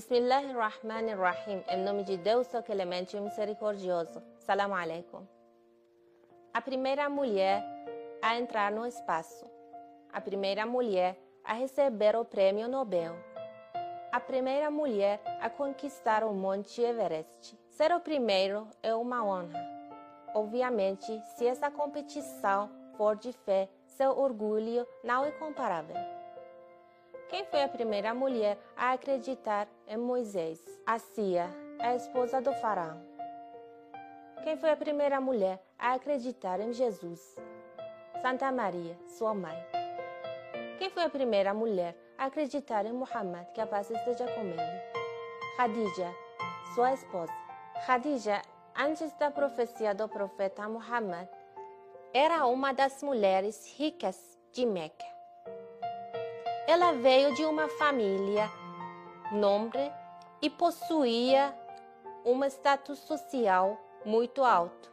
Bismillahirrahmanirrahim. Em nome de Deus, o clemente e misericordioso. Salam alaikum. A primeira mulher a entrar no espaço. A primeira mulher a receber o prêmio Nobel. A primeira mulher a conquistar o Monte Everest. Ser o primeiro é uma honra. Obviamente, se essa competição for de fé, seu orgulho não é comparável. Quem foi a primeira mulher a acreditar em Moisés? A Cia, a esposa do faraó. Quem foi a primeira mulher a acreditar em Jesus? Santa Maria, sua mãe. Quem foi a primeira mulher a acreditar em Muhammad, que a paz esteja com ele? Khadija, sua esposa. Khadija, antes da profecia do profeta Muhammad, era uma das mulheres ricas de Meca. Ela veio de uma família nobre e possuía um status social muito alto.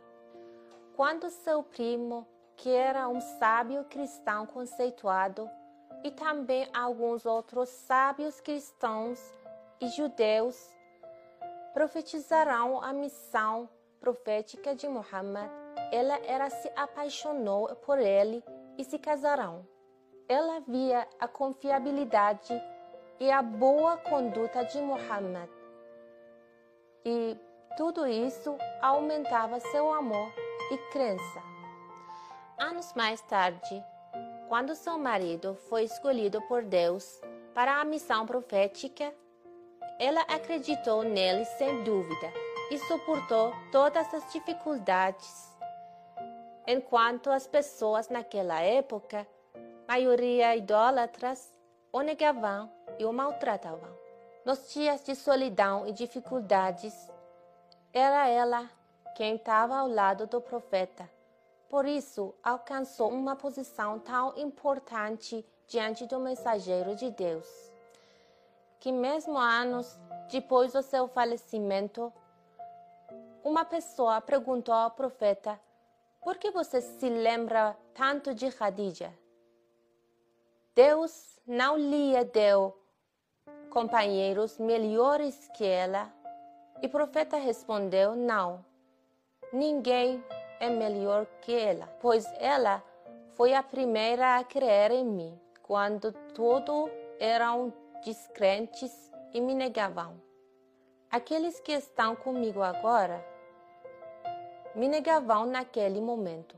Quando seu primo, que era um sábio cristão conceituado, e também alguns outros sábios cristãos e judeus profetizarão a missão profética de Muhammad, ela era se apaixonou por ele e se casarão ela via a confiabilidade e a boa conduta de Muhammad. E tudo isso aumentava seu amor e crença. Anos mais tarde, quando seu marido foi escolhido por Deus para a missão profética, ela acreditou nele sem dúvida e suportou todas as dificuldades. Enquanto as pessoas naquela época maioria idólatras, o negavam e o maltratavam. Nos dias de solidão e dificuldades, era ela quem estava ao lado do profeta. Por isso, alcançou uma posição tão importante diante do mensageiro de Deus, que mesmo anos depois do seu falecimento, uma pessoa perguntou ao profeta: Por que você se lembra tanto de Khadija? Deus não lhe deu companheiros melhores que ela? E o profeta respondeu: Não, ninguém é melhor que ela, pois ela foi a primeira a crer em mim, quando todos eram descrentes e me negavam. Aqueles que estão comigo agora me negavam naquele momento,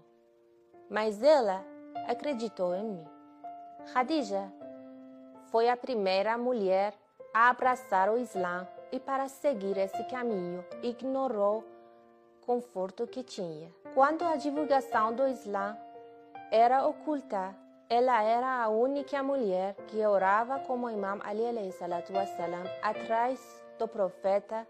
mas ela acreditou em mim. Khadija foi a primeira mulher a abraçar o Islã e para seguir esse caminho ignorou o conforto que tinha. Quando a divulgação do Islã era oculta, ela era a única mulher que orava como Imam Ali wassalam, atrás do profeta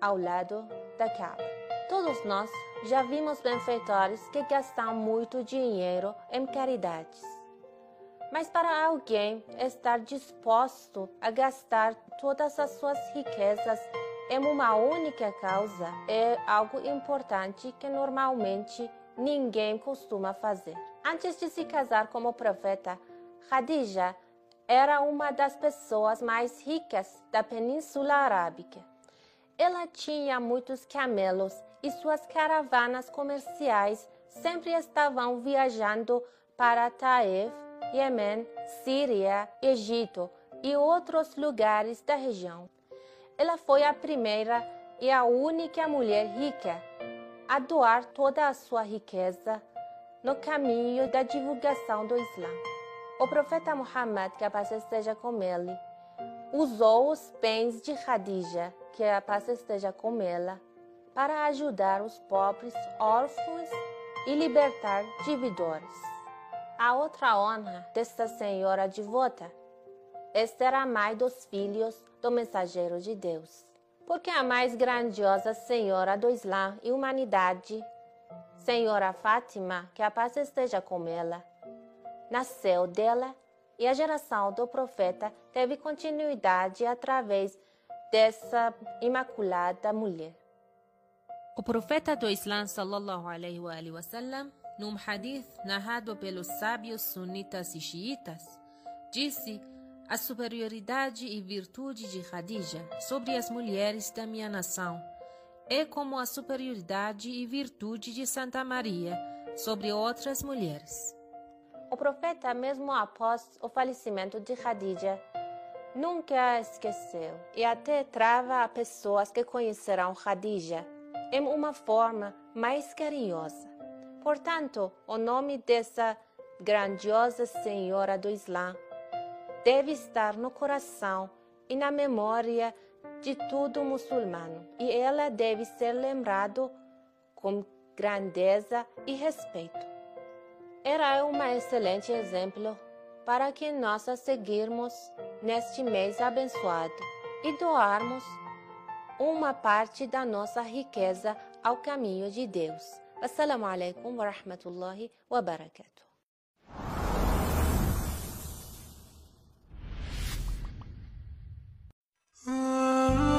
ao lado da Kaaba. Todos nós já vimos benfeitores que gastam muito dinheiro em caridades mas para alguém estar disposto a gastar todas as suas riquezas em uma única causa é algo importante que normalmente ninguém costuma fazer. Antes de se casar como profeta, Khadija era uma das pessoas mais ricas da Península Arábica. Ela tinha muitos camelos e suas caravanas comerciais sempre estavam viajando para Taif Iêmen, Síria, Egito e outros lugares da região. Ela foi a primeira e a única mulher rica a doar toda a sua riqueza no caminho da divulgação do Islã. O profeta Muhammad, que a paz esteja com ele, usou os bens de Khadija, que a paz esteja com ela, para ajudar os pobres, órfãos e libertar devedores. A outra honra desta senhora devota é ser a mãe dos filhos do mensageiro de Deus. Porque a mais grandiosa senhora do Islã e humanidade, Senhora Fátima, que a paz esteja com ela, nasceu dela e a geração do profeta teve continuidade através dessa imaculada mulher. O profeta do Islã, sallallahu alaihi wa sallam, num hadith narrado pelos sábios sunitas e xiitas, disse: a superioridade e virtude de Khadija sobre as mulheres da minha nação é como a superioridade e virtude de Santa Maria sobre outras mulheres. O profeta, mesmo após o falecimento de Khadija, nunca a esqueceu e até trava a pessoas que conhecerão Khadija em uma forma mais carinhosa. Portanto, o nome dessa grandiosa senhora do Islã deve estar no coração e na memória de todo muçulmano, e ela deve ser lembrado com grandeza e respeito. Era um excelente exemplo para que nós a seguirmos neste mês abençoado e doarmos uma parte da nossa riqueza ao caminho de Deus. السلام عليكم ورحمة الله وبركاته. Ah